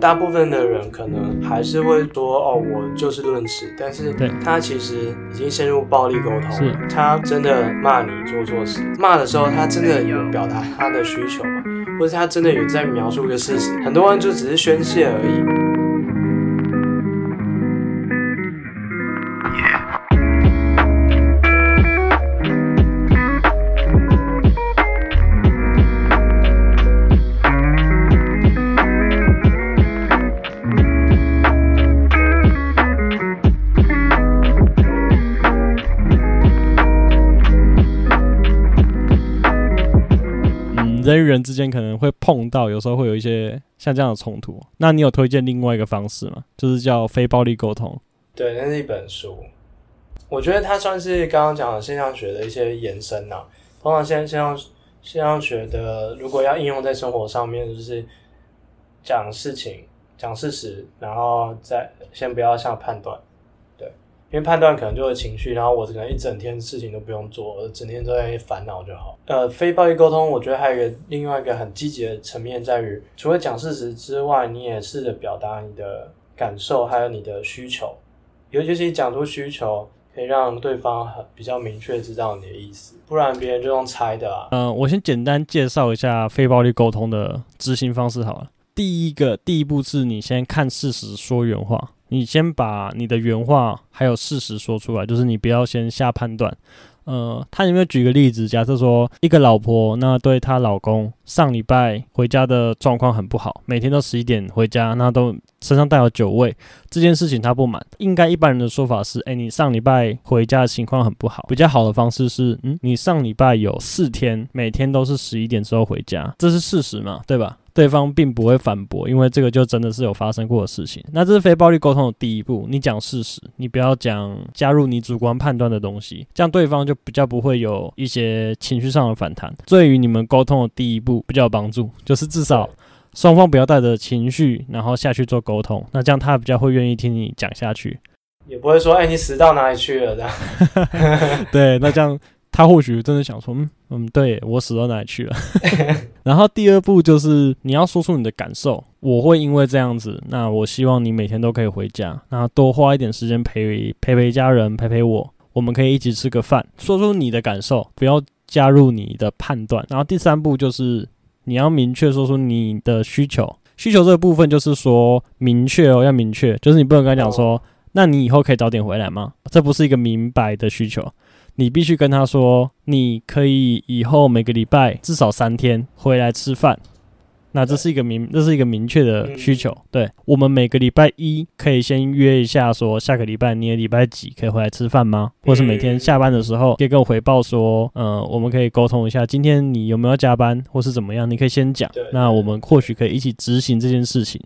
大部分的人可能还是会说哦，我就事论事，但是他其实已经陷入暴力沟通了。他真的骂你做错事，骂的时候他真的有表达他的需求吗？或者他真的有在描述一个事实？很多人就只是宣泄而已。人与人之间可能会碰到，有时候会有一些像这样的冲突。那你有推荐另外一个方式吗？就是叫非暴力沟通。对，那是一本书。我觉得它算是刚刚讲的现象学的一些延伸呐、通常现现象现象学的，如果要应用在生活上面，就是讲事情、讲事实，然后再先不要下判断。因为判断可能就会情绪，然后我可能一整天事情都不用做，我整天都在烦恼就好。呃，非暴力沟通，我觉得还有一个另外一个很积极的层面，在于除了讲事实之外，你也试着表达你的感受，还有你的需求。尤其是讲出需求，可以让对方很比较明确知道你的意思，不然别人就用猜的啊。嗯、我先简单介绍一下非暴力沟通的执行方式好了。第一个，第一步是你先看事实说原话。你先把你的原话还有事实说出来，就是你不要先下判断。呃，他有没有举个例子？假设说一个老婆，那对她老公上礼拜回家的状况很不好，每天都十一点回家，那都身上带有酒味，这件事情他不满。应该一般人的说法是：诶，你上礼拜回家的情况很不好。比较好的方式是，嗯，你上礼拜有四天每天都是十一点之后回家，这是事实嘛？对吧？对方并不会反驳，因为这个就真的是有发生过的事情。那这是非暴力沟通的第一步，你讲事实，你不要讲加入你主观判断的东西，这样对方就比较不会有一些情绪上的反弹。对于你们沟通的第一步比较有帮助，就是至少双方不要带着情绪，然后下去做沟通。那这样他比较会愿意听你讲下去，也不会说，哎，你死到哪里去了这样。对，那这样。他或许真的想说，嗯嗯，对，我死到哪里去了？然后第二步就是你要说出你的感受。我会因为这样子，那我希望你每天都可以回家，那多花一点时间陪陪陪家人，陪陪我，我们可以一起吃个饭，说出你的感受，不要加入你的判断。然后第三步就是你要明确说出你的需求，需求这个部分就是说明确哦，要明确，就是你不能跟他讲说，哦、那你以后可以早点回来吗？这不是一个明白的需求。你必须跟他说，你可以以后每个礼拜至少三天回来吃饭。那这是一个明，这是一个明确的需求。对，我们每个礼拜一可以先约一下，说下个礼拜你的礼拜几可以回来吃饭吗？或是每天下班的时候可以跟我回报说，呃，我们可以沟通一下，今天你有没有加班，或是怎么样？你可以先讲，那我们或许可以一起执行这件事情。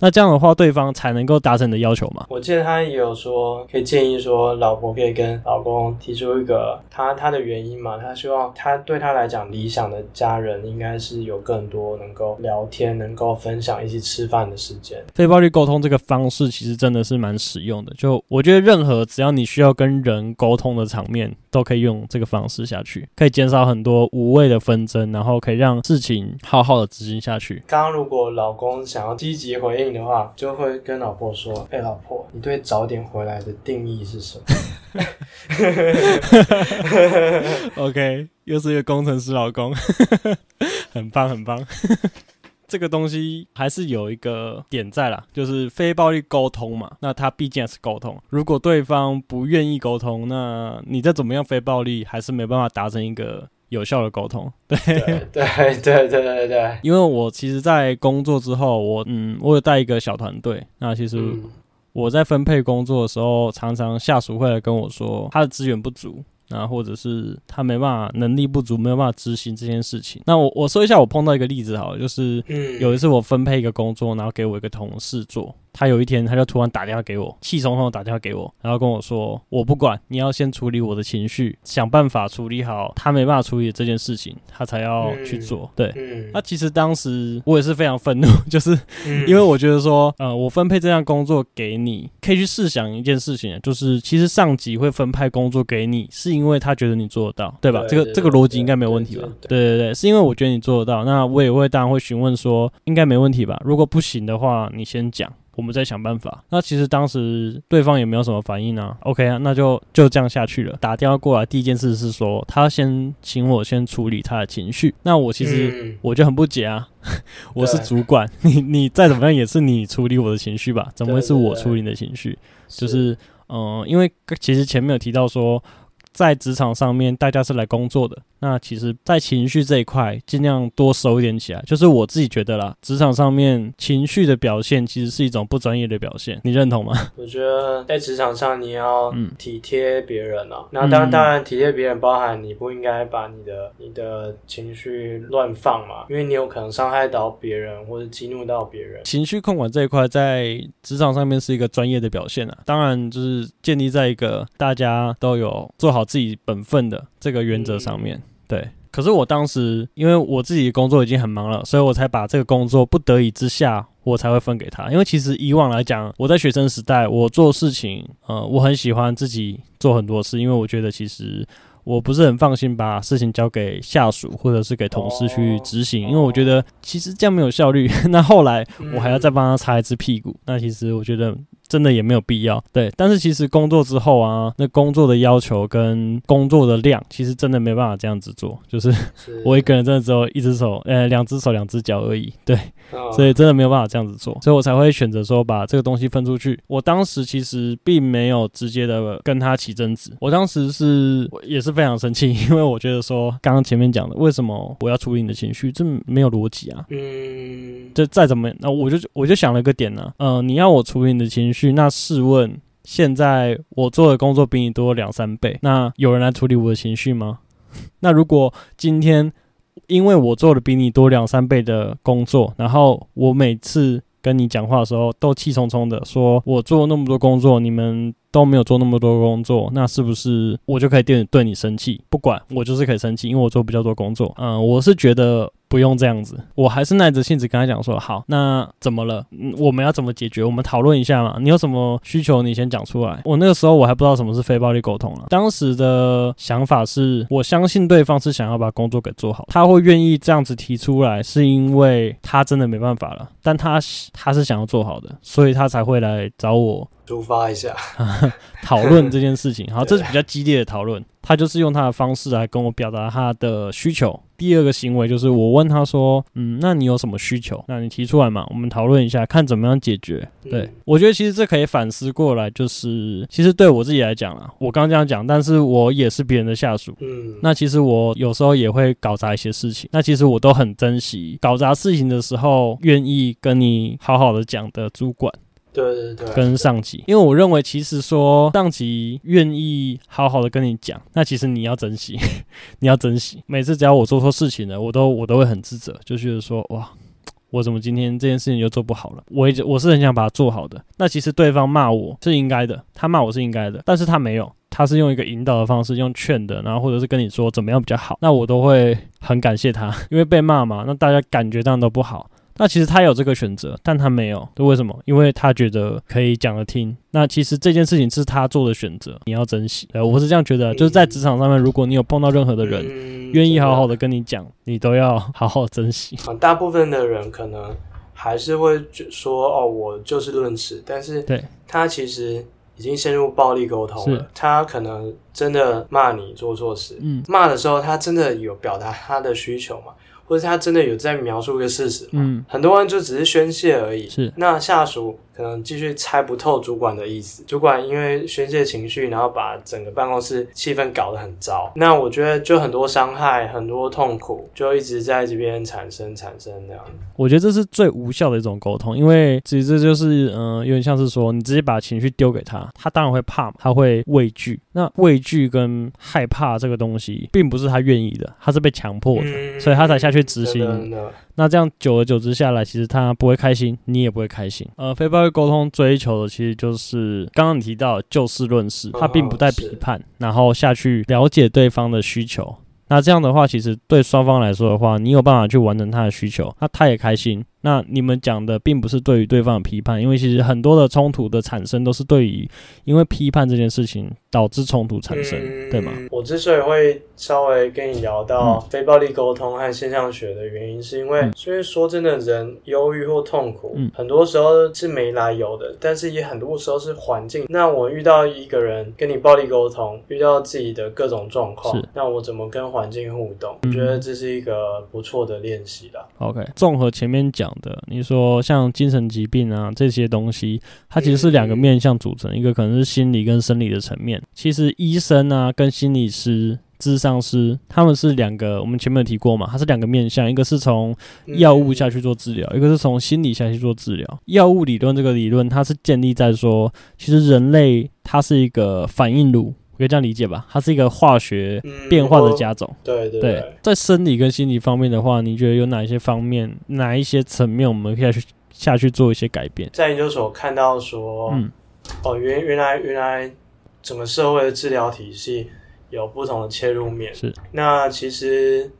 那这样的话，对方才能够达成你的要求嘛？我记得他也有说，可以建议说，老婆可以跟老公提出一个他他的原因嘛？他希望他对他来讲，理想的家人应该是有更多能够聊天、能够分享、一起吃饭的时间。非暴力沟通这个方式其实真的是蛮实用的。就我觉得，任何只要你需要跟人沟通的场面，都可以用这个方式下去，可以减少很多无谓的纷争，然后可以让事情好好的执行下去。刚刚如果老公想要积极回应。的话，就会跟老婆说：“哎、欸，老婆，你对早点回来的定义是什么？”OK，又是一个工程师老公，很棒，很棒。这个东西还是有一个点在啦，就是非暴力沟通嘛。那它毕竟还是沟通，如果对方不愿意沟通，那你再怎么样非暴力，还是没办法达成一个。有效的沟通，对对对对对对对。因为我其实，在工作之后，我嗯，我有带一个小团队。那其实我在分配工作的时候，常常下属会来跟我说，他的资源不足，然后或者是他没办法，能力不足，没有办法执行这件事情。那我我说一下，我碰到一个例子好了，就是有一次我分配一个工作，然后给我一个同事做。他有一天他就突然打电话给我，气冲冲的打电话给我，然后跟我说：“我不管，你要先处理我的情绪，想办法处理好他没办法处理的这件事情，他才要去做。”对，那其实当时我也是非常愤怒，就是因为我觉得说，呃，我分配这项工作给你，可以去试想一件事情，就是其实上级会分派工作给你，是因为他觉得你做得到，对吧？这个这个逻辑应该没有问题吧？对对对，是因为我觉得你做得到，那我也会当然会询问说，应该没问题吧？如果不行的话，你先讲。我们再想办法。那其实当时对方也没有什么反应啊。OK 啊，那就就这样下去了。打电话过来，第一件事是说他先请我先处理他的情绪。那我其实我就很不解啊，我是主管，你你再怎么样也是你处理我的情绪吧？怎么会是我处理你的情绪？就是嗯、呃，因为其实前面有提到说，在职场上面大家是来工作的。那其实，在情绪这一块，尽量多收一点起来。就是我自己觉得啦，职场上面情绪的表现，其实是一种不专业的表现。你认同吗？我觉得在职场上，你要体贴别人啊。那、嗯、当然，当然体贴别人，包含你不应该把你的你的情绪乱放嘛，因为你有可能伤害到别人或者激怒到别人。情绪控管这一块，在职场上面是一个专业的表现啊。当然，就是建立在一个大家都有做好自己本分的这个原则上面。嗯对，可是我当时因为我自己的工作已经很忙了，所以我才把这个工作不得已之下，我才会分给他。因为其实以往来讲，我在学生时代，我做事情，呃，我很喜欢自己做很多事，因为我觉得其实我不是很放心把事情交给下属或者是给同事去执行，因为我觉得其实这样没有效率。那后来我还要再帮他擦一次屁股，那其实我觉得。真的也没有必要，对。但是其实工作之后啊，那工作的要求跟工作的量，其实真的没办法这样子做。就是我一个人真的只有一只手，呃，两只手两只脚而已，对。所以真的没有办法这样子做，所以我才会选择说把这个东西分出去。我当时其实并没有直接的跟他起争执，我当时是也是非常生气，因为我觉得说刚刚前面讲的，为什么我要处理你的情绪，这没有逻辑啊。嗯。这再怎么，那我就我就想了一个点呢、啊，呃，你要我处理你的情绪，去那试问现在我做的工作比你多两三倍，那有人来处理我的情绪吗？那如果今天。因为我做的比你多两三倍的工作，然后我每次跟你讲话的时候都气冲冲的，说我做那么多工作，你们都没有做那么多工作，那是不是我就可以对你对你生气？不管我就是可以生气，因为我做比较多工作。嗯，我是觉得。不用这样子，我还是耐着性子跟他讲说，好，那怎么了？嗯，我们要怎么解决？我们讨论一下嘛。你有什么需求，你先讲出来。我那个时候我还不知道什么是非暴力沟通了。当时的想法是，我相信对方是想要把工作给做好，他会愿意这样子提出来，是因为他真的没办法了，但他他是想要做好的，所以他才会来找我。抒发一下，讨论这件事情。好，这是比较激烈的讨论。他就是用他的方式来跟我表达他的需求。第二个行为就是我问他说：“嗯，那你有什么需求？那你提出来嘛，我们讨论一下，看怎么样解决。”对，我觉得其实这可以反思过来，就是其实对我自己来讲啊，我刚刚这样讲，但是我也是别人的下属。嗯，那其实我有时候也会搞砸一些事情。那其实我都很珍惜搞砸事情的时候，愿意跟你好好的讲的主管。对对对，跟上级，因为我认为其实说上级愿意好好的跟你讲，那其实你要珍惜，你要珍惜。每次只要我做错事情了，我都我都会很自责，就觉得说哇，我怎么今天这件事情就做不好了？我我是很想把它做好的。那其实对方骂我是应该的，他骂我是应该的，但是他没有，他是用一个引导的方式，用劝的，然后或者是跟你说怎么样比较好，那我都会很感谢他，因为被骂嘛，那大家感觉当然都不好。那其实他有这个选择，但他没有，为什么？因为他觉得可以讲得听。那其实这件事情是他做的选择，你要珍惜。呃，我是这样觉得，就是在职场上面，如果你有碰到任何的人，愿、嗯、意好好的跟你讲，你都要好好珍惜。大部分的人可能还是会说，哦，我就事论事，但是对他其实已经陷入暴力沟通了。他可能真的骂你做错事，嗯，骂的时候他真的有表达他的需求吗？或者他真的有在描述一个事实吗？嗯，很多人就只是宣泄而已。是，那下属可能继续猜不透主管的意思。主管因为宣泄情绪，然后把整个办公室气氛搞得很糟。那我觉得就很多伤害，很多痛苦，就一直在这边产生产生那样。我觉得这是最无效的一种沟通，因为其实这就是嗯、呃，有点像是说你直接把情绪丢给他，他当然会怕，他会畏惧。那畏惧跟害怕这个东西，并不是他愿意的，他是被强迫的，嗯、所以他才下去执行。那这样久而久之下来，其实他不会开心，你也不会开心。呃，非暴力沟通追求的其实就是刚刚你提到就事论事，他并不带批判，然后下去了解对方的需求。那这样的话，其实对双方来说的话，你有办法去完成他的需求，那他也开心。那你们讲的并不是对于对方的批判，因为其实很多的冲突的产生都是对于因为批判这件事情导致冲突产生，嗯、对吗？我之所以会稍微跟你聊到非暴力沟通和现象学的原因，是因为，所以、嗯、说真的，人忧郁或痛苦，嗯、很多时候是没来由的，但是也很多时候是环境。那我遇到一个人跟你暴力沟通，遇到自己的各种状况，那我怎么跟环境互动？我觉得这是一个不错的练习啦。OK，综合前面讲。的，你说像精神疾病啊这些东西，它其实是两个面向组成，一个可能是心理跟生理的层面。其实医生啊跟心理师、智商师，他们是两个，我们前面有提过嘛，它是两个面向，一个是从药物下去做治疗，一个是从心理下去做治疗。药物理论这个理论，它是建立在说，其实人类它是一个反应炉。可以这样理解吧，它是一个化学变化的加总。嗯、对对对，对，在生理跟心理方面的话，你觉得有哪一些方面，哪一些层面，我们可以去下去做一些改变？在研究所看到说，嗯，哦，原原来原来整个社会的治疗体系有不同的切入面。是，那其实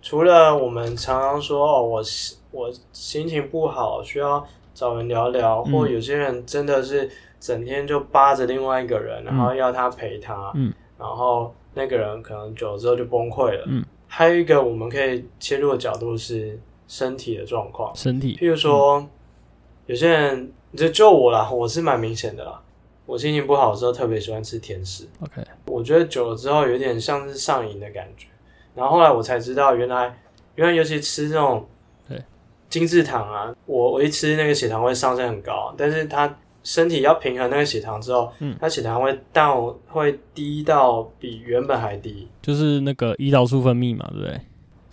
除了我们常常说，哦，我我心情不好，需要找人聊聊，嗯、或有些人真的是。整天就扒着另外一个人，然后要他陪他，嗯，然后那个人可能久了之后就崩溃了，嗯。还有一个我们可以切入的角度是身体的状况，身体。譬如说，嗯、有些人就就我啦，我是蛮明显的啦。我心情不好的时候特别喜欢吃甜食，OK。我觉得久了之后有点像是上瘾的感觉。然后后来我才知道，原来原来尤其吃这种对精制糖啊，我我一吃那个血糖会上升很高，但是它。身体要平衡那个血糖之后，嗯，它血糖会到会低到比原本还低，就是那个胰岛素分泌嘛，对不对？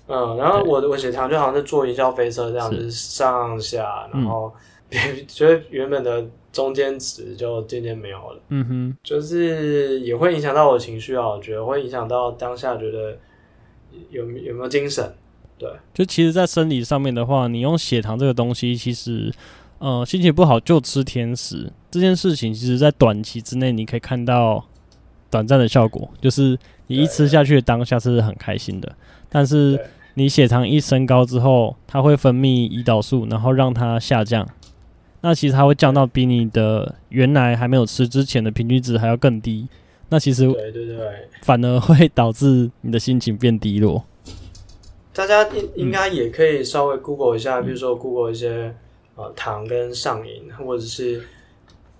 嗯，然后我的我血糖就好像是坐云霄飞车这样，就是上下，然后 觉得原本的中间值就渐渐没有了。嗯哼，就是也会影响到我的情绪啊，我觉得会影响到当下觉得有有没有精神。对，就其实，在生理上面的话，你用血糖这个东西，其实。呃，心情不好就吃甜食这件事情，其实在短期之内你可以看到短暂的效果，就是你一吃下去的当下是很开心的，但是你血糖一升高之后，它会分泌胰岛素，然后让它下降。那其实它会降到比你的原来还没有吃之前的平均值还要更低。那其实对对对，反而会导致你的心情变低落。大家应应该也可以稍微 Google 一下，比如说 Google 一些。呃，糖跟上瘾，或者是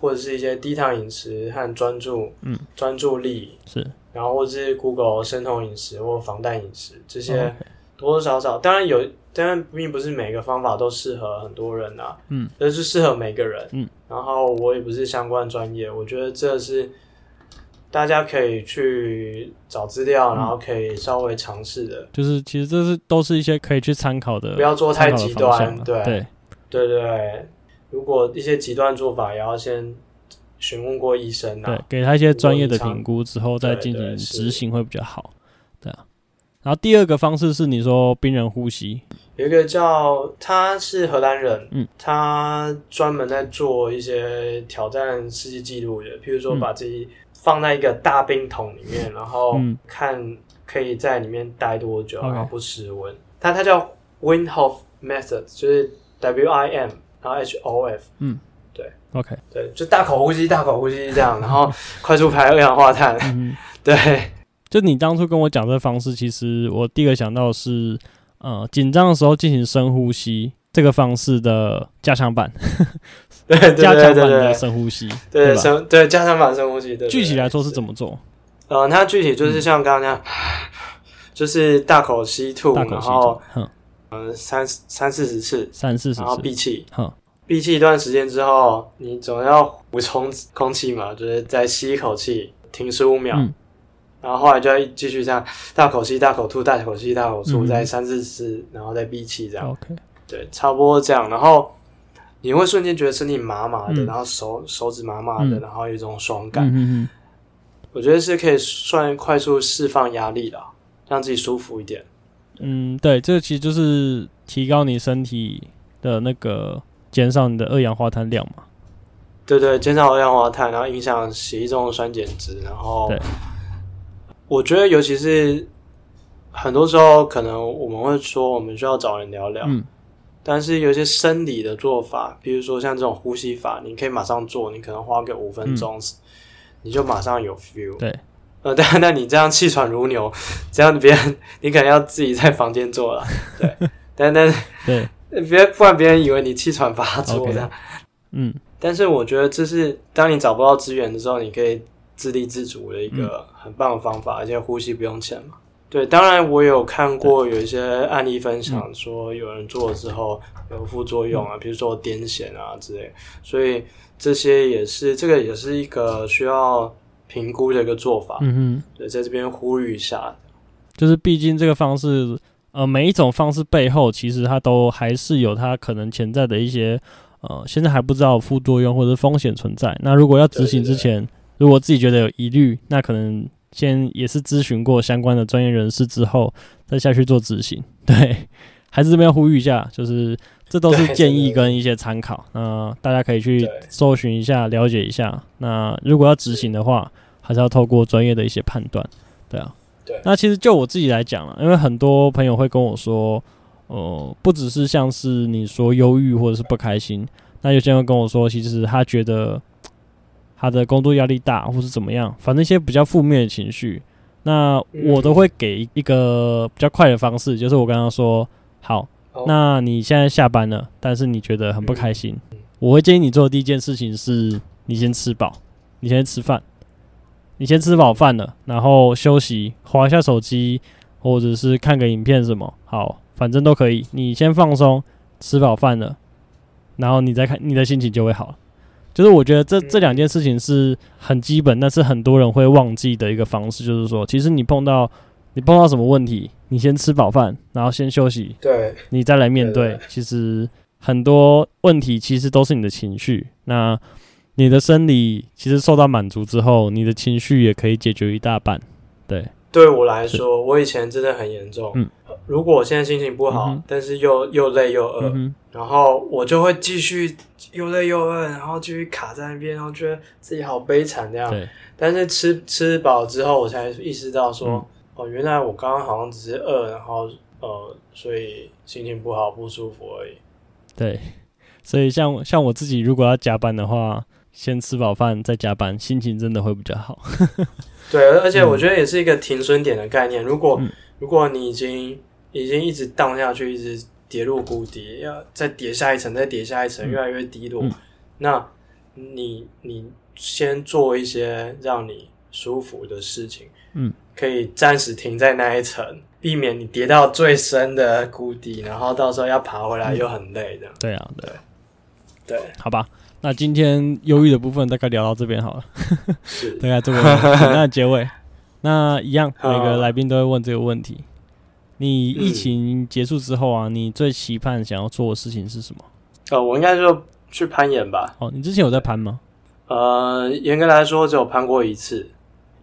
或者是一些低糖饮食和专注，嗯，专注力是，然后或者是 Google 生酮饮食或防弹饮食这些，多多少少，当然有，当然并不是每个方法都适合很多人啊，嗯，但是适合每个人，嗯，然后我也不是相关专业，我觉得这是大家可以去找资料，然后可以稍微尝试的，就是其实这是都是一些可以去参考的，不要做太极端，对。对。对对，如果一些极端做法，也要先询问过医生啊，对，给他一些专业的评估之后再进行执行会比较好。对啊，然后第二个方式是你说病人呼吸，有一个叫他是荷兰人，嗯，他专门在做一些挑战世界纪录的，譬如说把自己放在一个大冰桶里面，然后看可以在里面待多久，然后不失温。它它叫 Winhof Method，就是。W I M，然后 H O F，嗯，对，OK，对，就大口呼吸，大口呼吸这样，然后 快速排二氧化碳，嗯、对，就你当初跟我讲这个方式，其实我第一个想到的是，呃，紧张的时候进行深呼吸这个方式的加强版，对，加强版的深呼吸，对，深，对，加强版深呼吸，对，具体来说是怎么做？呃，它具体就是像刚刚那样，就是大口吸吐，然后。嗯，三三四十次，三四十次，然后闭气，闭呵气一段时间之后，你总要补充空气嘛，就是再吸一口气，停十五秒，嗯、然后后来就要继续这样，大口吸，大口吐，大口吸，大口吐，嗯、再三四次，然后再闭气，这样，OK，对，差不多这样，然后你会瞬间觉得身体麻麻的，嗯、然后手手指麻麻的，嗯、然后有一种爽感，嗯、哼哼我觉得是可以算快速释放压力的，让自己舒服一点。嗯，对，这个其实就是提高你身体的那个减少你的二氧化碳量嘛。对对，减少二氧化碳，然后影响血液中的酸碱值，然后，对，我觉得尤其是很多时候，可能我们会说我们需要找人聊聊，嗯，但是有些生理的做法，比如说像这种呼吸法，你可以马上做，你可能花个五分钟，嗯，你就马上有 feel，对，呃，但那你这样气喘如牛，这样别人你可能要自己在房间做了，对，但但是对，别不然别人以为你气喘发作这样，嗯。但是我觉得这是当你找不到资源的时候，你可以自立自主的一个很棒的方法，嗯、而且呼吸不用钱嘛。对，当然我有看过有一些案例分享，说有人做了之后有副作用啊，比如说癫痫啊之类。所以这些也是这个也是一个需要评估的一个做法。嗯哼，对，在这边呼吁一下，就是毕竟这个方式，呃，每一种方式背后其实它都还是有它可能潜在的一些。呃，现在还不知道副作用或者风险存在。那如果要执行之前，如果自己觉得有疑虑，那可能先也是咨询过相关的专业人士之后，再下去做执行。对，还是这边呼吁一下，就是这都是建议跟一些参考。那大家可以去搜寻一下，了解一下。那如果要执行的话，还是要透过专业的一些判断。对啊，对。那其实就我自己来讲了，因为很多朋友会跟我说。哦、呃，不只是像是你说忧郁或者是不开心，那有些人会跟我说，其实他觉得他的工作压力大，或是怎么样，反正一些比较负面的情绪，那我都会给一个比较快的方式，就是我刚刚说，好，那你现在下班了，但是你觉得很不开心，我会建议你做的第一件事情是，你先吃饱，你先吃饭，你先吃饱饭了，然后休息，划一下手机，或者是看个影片什么，好。反正都可以，你先放松，吃饱饭了，然后你再看，你的心情就会好。就是我觉得这这两件事情是很基本，但是很多人会忘记的一个方式，就是说，其实你碰到你碰到什么问题，你先吃饱饭，然后先休息，对，你再来面对。其实很多问题其实都是你的情绪，那你的生理其实受到满足之后，你的情绪也可以解决一大半。对，对我来说，我以前真的很严重。嗯。如果我现在心情不好，嗯、但是又又累又饿，嗯，然后我就会继续又累又饿，然后继续卡在那边，然后觉得自己好悲惨这样。但是吃吃饱之后，我才意识到说，嗯，哦，原来我刚刚好像只是饿，然后呃，所以心情不好不舒服而已。对。所以像像我自己，如果要加班的话，先吃饱饭再加班，心情真的会比较好。对，而且我觉得也是一个停损点的概念。如果，嗯，如果你已经已经一直荡下去，一直跌入谷底，要再跌下一层，再跌下一层，越来越低落。嗯、那你你先做一些让你舒服的事情，嗯，可以暂时停在那一层，避免你跌到最深的谷底，然后到时候要爬回来又很累的。对啊，对对，好吧。那今天忧郁的部分大概聊到这边好了，是 大概这个简单的结尾。那一样，每个来宾都会问这个问题。你疫情结束之后啊，嗯、你最期盼想要做的事情是什么？呃，我应该就去攀岩吧。哦，你之前有在攀吗？呃，严格来说只有攀过一次，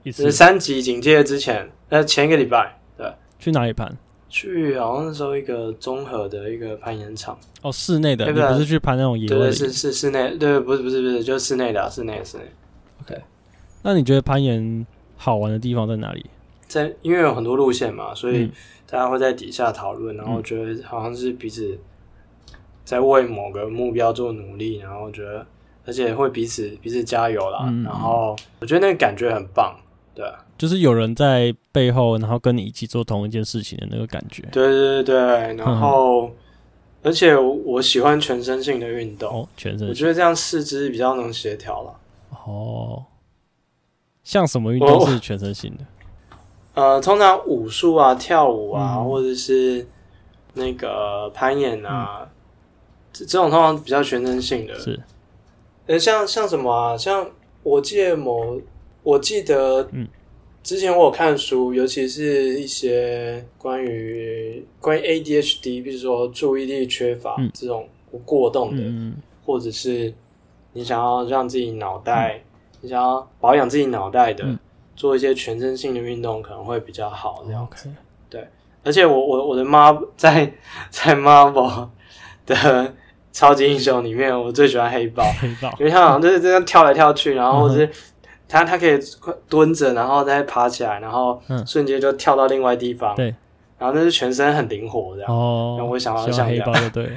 一次三级警戒之前，呃，前一个礼拜。对，去哪里攀？去好像那时候一个综合的一个攀岩场。哦，室内的，你不是去攀那种野外的？对，是是室内，对，不是不是不是，就是室内的、啊，室内室内。OK，那你觉得攀岩好玩的地方在哪里？在因为有很多路线嘛，所以。嗯大家会在底下讨论，然后觉得好像是彼此在为某个目标做努力，然后觉得而且会彼此彼此加油啦。嗯、然后我觉得那个感觉很棒，对，就是有人在背后，然后跟你一起做同一件事情的那个感觉。对对对，然后、嗯、而且我喜欢全身性的运动，哦、全身性，我觉得这样四肢比较能协调了。哦，像什么运动是全身性的？呃，通常武术啊、跳舞啊，嗯、或者是那个攀岩啊，嗯、这这种通常比较全身性的。是，呃，像像什么啊？像我记得某，我记得，嗯，之前我有看书，尤其是一些关于关于 ADHD，比如说注意力缺乏、嗯、这种过动的，嗯、或者是你想要让自己脑袋，嗯、你想要保养自己脑袋的。嗯。做一些全身性的运动可能会比较好，这样子。对，而且我我我的妈 在在 Marvel 的超级英雄里面，我最喜欢黑豹。黑豹，因为他好像就是这样跳来跳去，然后是他他可以蹲着，然后再爬起来，然后瞬间就跳到另外地方。对，然后那是全身很灵活这样。哦，然后我想要像黑豹就对。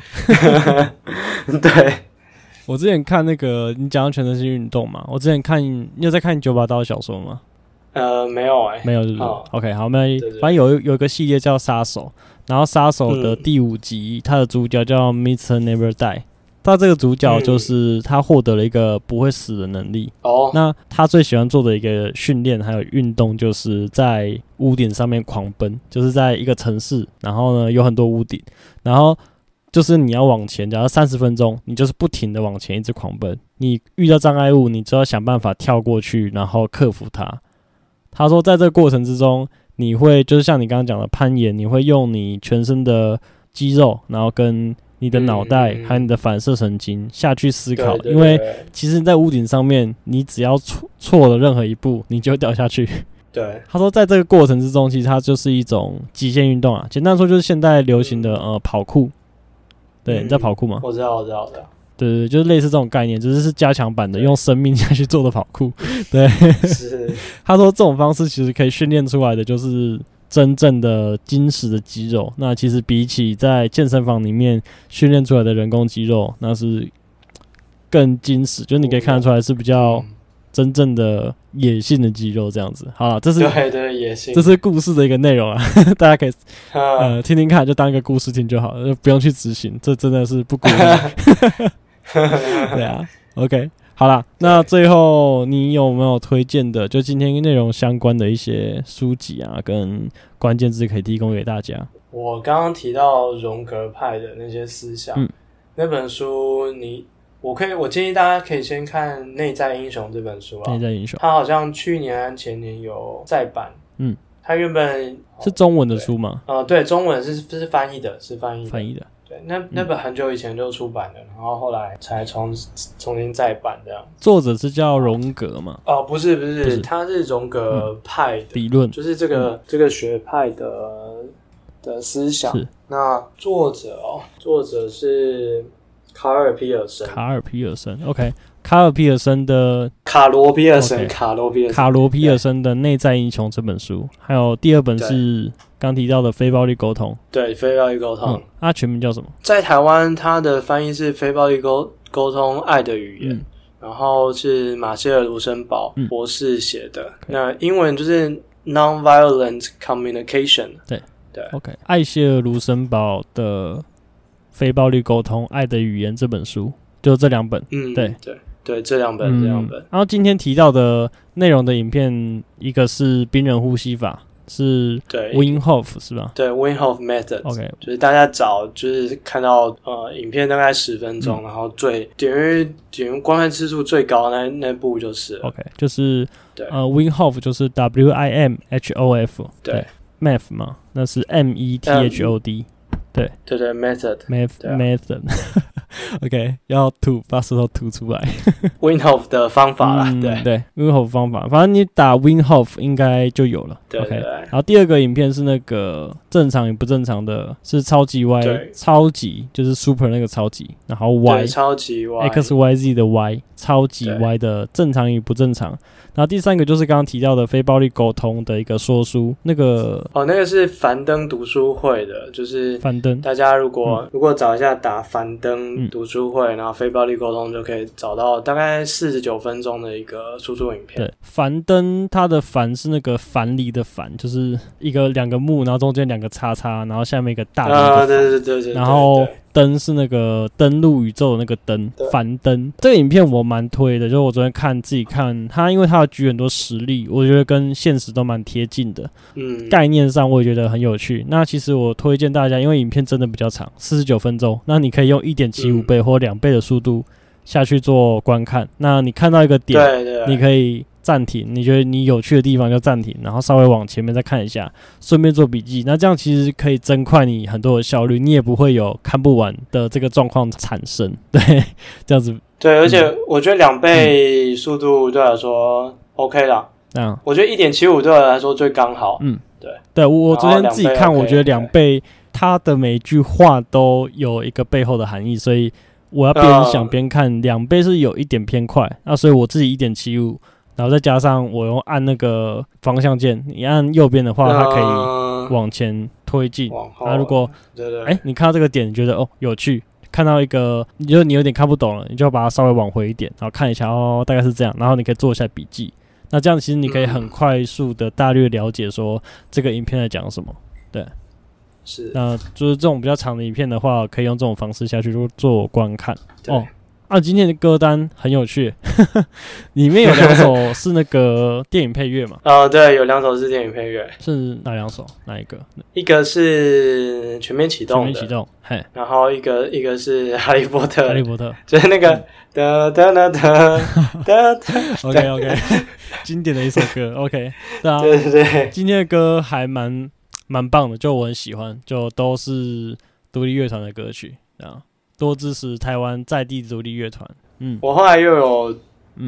对，我之前看那个你讲到全身性运动嘛，我之前看你有在看九把刀的小说吗？呃，没有哎、欸，没有，是不是？OK，好，没有，反正有有一个系列叫杀手，然后杀手的第五集，它的主角叫 Mr. Never Die，他这个主角就是他获得了一个不会死的能力。哦，那他最喜欢做的一个训练还有运动，就是在屋顶上面狂奔，就是在一个城市，然后呢有很多屋顶，然后就是你要往前，假如三十分钟，你就是不停的往前一直狂奔，你遇到障碍物，你就要想办法跳过去，然后克服它。他说，在这个过程之中，你会就是像你刚刚讲的攀岩，你会用你全身的肌肉，然后跟你的脑袋还有你的反射神经下去思考。因为其实，在屋顶上面，你只要错错了任何一步，你就会掉下去。对，他说，在这个过程之中，其实它就是一种极限运动啊。简单说，就是现在流行的呃跑酷。对，你在跑酷吗？我知道，我知道，我知道。对对，就是类似这种概念，只是是加强版的，用生命下去做的跑酷。对，是。他说这种方式其实可以训练出来的，就是真正的精实的肌肉。那其实比起在健身房里面训练出来的人工肌肉，那是更精实，就是你可以看得出来是比较真正的野性的肌肉这样子。好了，这是对对野性，这是故事的一个内容啊，大家可以呃听听看，就当一个故事听就好了，就不用去执行。这真的是不鼓励。对啊，OK，好啦，那最后你有没有推荐的，就今天内容相关的一些书籍啊，跟关键字可以提供给大家？我刚刚提到荣格派的那些思想，嗯、那本书你，我可以，我建议大家可以先看《内在英雄》这本书啊，《内在英雄》它好像去年、前年有再版，嗯，它原本是中文的书吗？呃，对，中文是是翻译的，是翻译翻译的。那那本很久以前就出版了，嗯、然后后来才重重新再版这样。作者是叫荣格吗？哦，不是不是，不是他是荣格派的、嗯、理论，就是这个、嗯、这个学派的的思想。那作者哦，作者是卡尔皮尔森。卡尔皮尔森，OK，卡尔皮尔森的卡罗皮尔森，卡罗皮尔卡罗皮尔森的《内在英雄》这本书，还有第二本是。刚提到的非暴力沟通，对，非暴力沟通，它、嗯、全名叫什么？在台湾，它的翻译是非暴力沟沟通爱的语言，嗯、然后是马歇尔·卢森堡博士写的。嗯、那英文就是 Nonviolent Communication。对对，OK，艾谢尔·卢森堡的《非暴力沟通爱的语言》这本书，就这两本。嗯，对对对，这两本，嗯、这两本。然后今天提到的内容的影片，一个是冰人呼吸法。是对 Winhof 是吧？对，Winhof Method。OK，就是大家找，就是看到呃，影片大概十分钟，嗯、然后最点阅点阅观看次数最高那那部就是 OK，就是对呃，Winhof 就是 W I M H O F 对，Math 嘛，那是 M E T H O D。对对对 method，method，OK，要吐，把舌头吐出来。Winhof 的方法啦，对对，Winhof 方法，反正你打 Winhof 应该就有了。OK，然后第二个影片是那个正常与不正常的，是超级 Y，超级就是 Super 那个超级，然后 Y，超级 Y，X Y Z 的 Y，超级 Y 的正常与不正常。然后第三个就是刚刚提到的非暴力沟通的一个说书，那个哦，那个是樊登读书会的，就是樊登。大家如果、嗯、如果找一下打樊登读书会，嗯、然后非暴力沟通就可以找到大概四十九分钟的一个输出影片。对，樊登他的樊是那个樊篱的樊，就是一个两个木，然后中间两个叉叉，然后下面一个大的。啊，对对对对对。然后。登是那个登陆宇宙的那个登，樊登这个影片我蛮推的，就是我昨天看自己看它，因为他举很多实例，我觉得跟现实都蛮贴近的。嗯，概念上我也觉得很有趣。那其实我推荐大家，因为影片真的比较长，四十九分钟，那你可以用一点七五倍或两倍的速度下去做观看。那你看到一个点，你可以。暂停，你觉得你有趣的地方就暂停，然后稍微往前面再看一下，顺便做笔记。那这样其实可以增快你很多的效率，你也不会有看不完的这个状况产生。对，这样子。对，而且我觉得两倍速度对我来说 OK 啦。嗯，我觉得一点七五对我来说最刚好。嗯，对。对，我昨天自己看，我觉得两倍它的每一句话都有一个背后的含义，所以。我要边想边看，两倍是有一点偏快，那所以我自己一点七五，然后再加上我用按那个方向键，你按右边的话，它可以往前推进。那如果哎，你看到这个点，你觉得哦有趣，看到一个你觉得你有点看不懂了，你就把它稍微往回一点，然后看一下哦，大概是这样，然后你可以做一下笔记。那这样其实你可以很快速的大略了解说这个影片在讲什么，对。是，那就是这种比较长的影片的话，可以用这种方式下去做做观看。哦，啊，今天的歌单很有趣，里面有两首 是那个电影配乐嘛？哦，对，有两首是电影配乐，是哪两首？哪一个？一个是全面启动，全面启动，嘿，然后一个一个是哈利波特，哈利波特，就是那个哒哒哒哒 哒哒，OK OK，经典的一首歌，OK，对啊，对对对，今天的歌还蛮。蛮棒的，就我很喜欢，就都是独立乐团的歌曲啊，多支持台湾在地独立乐团。嗯，我后来又有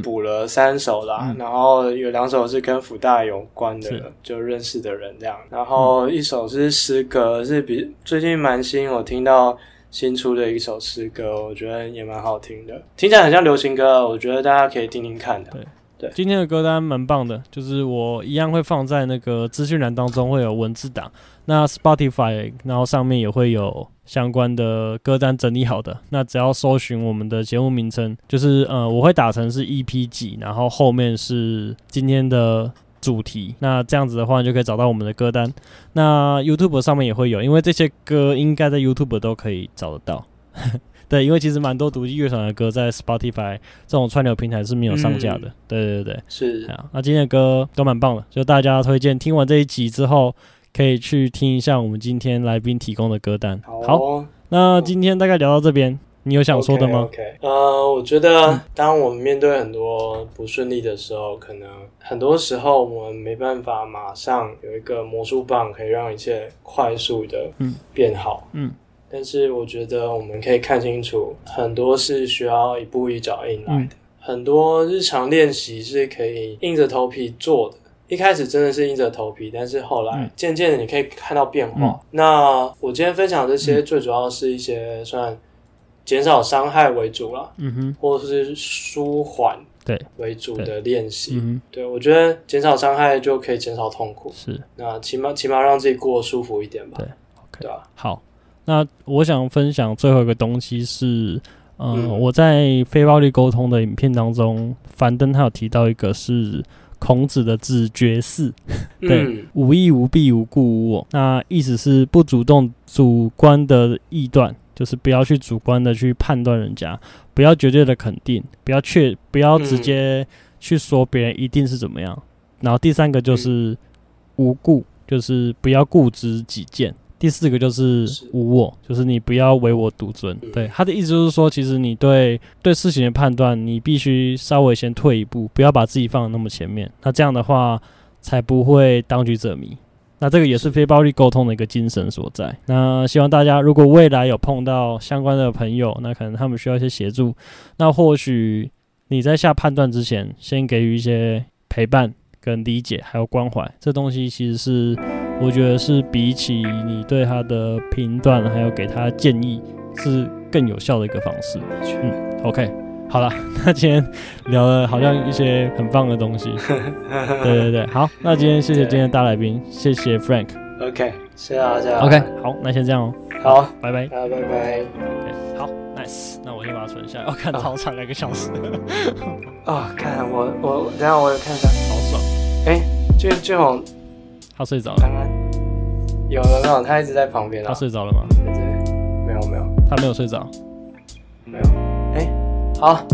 补了三首啦，嗯、然后有两首是跟福大有关的，就认识的人这样，然后一首是诗歌，是比最近蛮新，我听到新出的一首诗歌，我觉得也蛮好听的，听起来很像流行歌，我觉得大家可以听听看的。对。对今天的歌单蛮棒的，就是我一样会放在那个资讯栏当中，会有文字档。那 Spotify，然后上面也会有相关的歌单整理好的。那只要搜寻我们的节目名称，就是呃，我会打成是 EP 几，然后后面是今天的主题。那这样子的话，就可以找到我们的歌单。那 YouTube 上面也会有，因为这些歌应该在 YouTube 都可以找得到。对，因为其实蛮多独立乐团的歌在 Spotify 这种串流平台是没有上架的。嗯、对对对，是啊。那今天的歌都蛮棒的，就大家推荐听完这一集之后，可以去听一下我们今天来宾提供的歌单。好，好，那今天大概聊到这边，你有想说的吗？OK，, okay. 呃，我觉得当我们面对很多不顺利的时候，可能很多时候我们没办法马上有一个魔术棒可以让一切快速的变好。嗯。嗯但是我觉得我们可以看清楚，很多是需要一步一脚印来的，嗯、很多日常练习是可以硬着头皮做的。一开始真的是硬着头皮，但是后来渐渐的你可以看到变化。嗯、那我今天分享这些，最主要是一些算减少伤害为主啦，嗯哼，或者是舒缓对为主的练习。对，嗯、对我觉得减少伤害就可以减少痛苦。是，那起码起码让自己过得舒服一点吧。对，OK，对吧？好。那我想分享最后一个东西是，呃，嗯、我在非暴力沟通的影片当中，樊登他有提到一个是孔子的子绝四，对，嗯、无义无弊无故无我。那意思是不主动主观的臆断，就是不要去主观的去判断人家，不要绝对的肯定，不要确，不要直接去说别人一定是怎么样。然后第三个就是无故，就是不要固执己见。第四个就是无我，是就是你不要唯我独尊。嗯、对，他的意思就是说，其实你对对事情的判断，你必须稍微先退一步，不要把自己放得那么前面。那这样的话，才不会当局者迷。那这个也是非暴力沟通的一个精神所在。那希望大家如果未来有碰到相关的朋友，那可能他们需要一些协助，那或许你在下判断之前，先给予一些陪伴跟理解，还有关怀。这东西其实是。我觉得是比起你对他的评断，还有给他建议，是更有效的一个方式。嗯，OK，好了，那今天聊了好像一些很棒的东西。对对对，好，那今天谢谢今天的大来宾，谢谢 Frank。OK，谢谢大家。OK，好，那先这样哦。好，拜拜。好，拜拜。好，Nice，那我先把它存下来。我看超长两个小时。啊，看我我等下我也看一下，好爽。哎，俊俊宏。他睡着了。刚刚有了没有？他一直在旁边啊。他睡着了吗？没有没有。他没有睡着。没有。哎，好。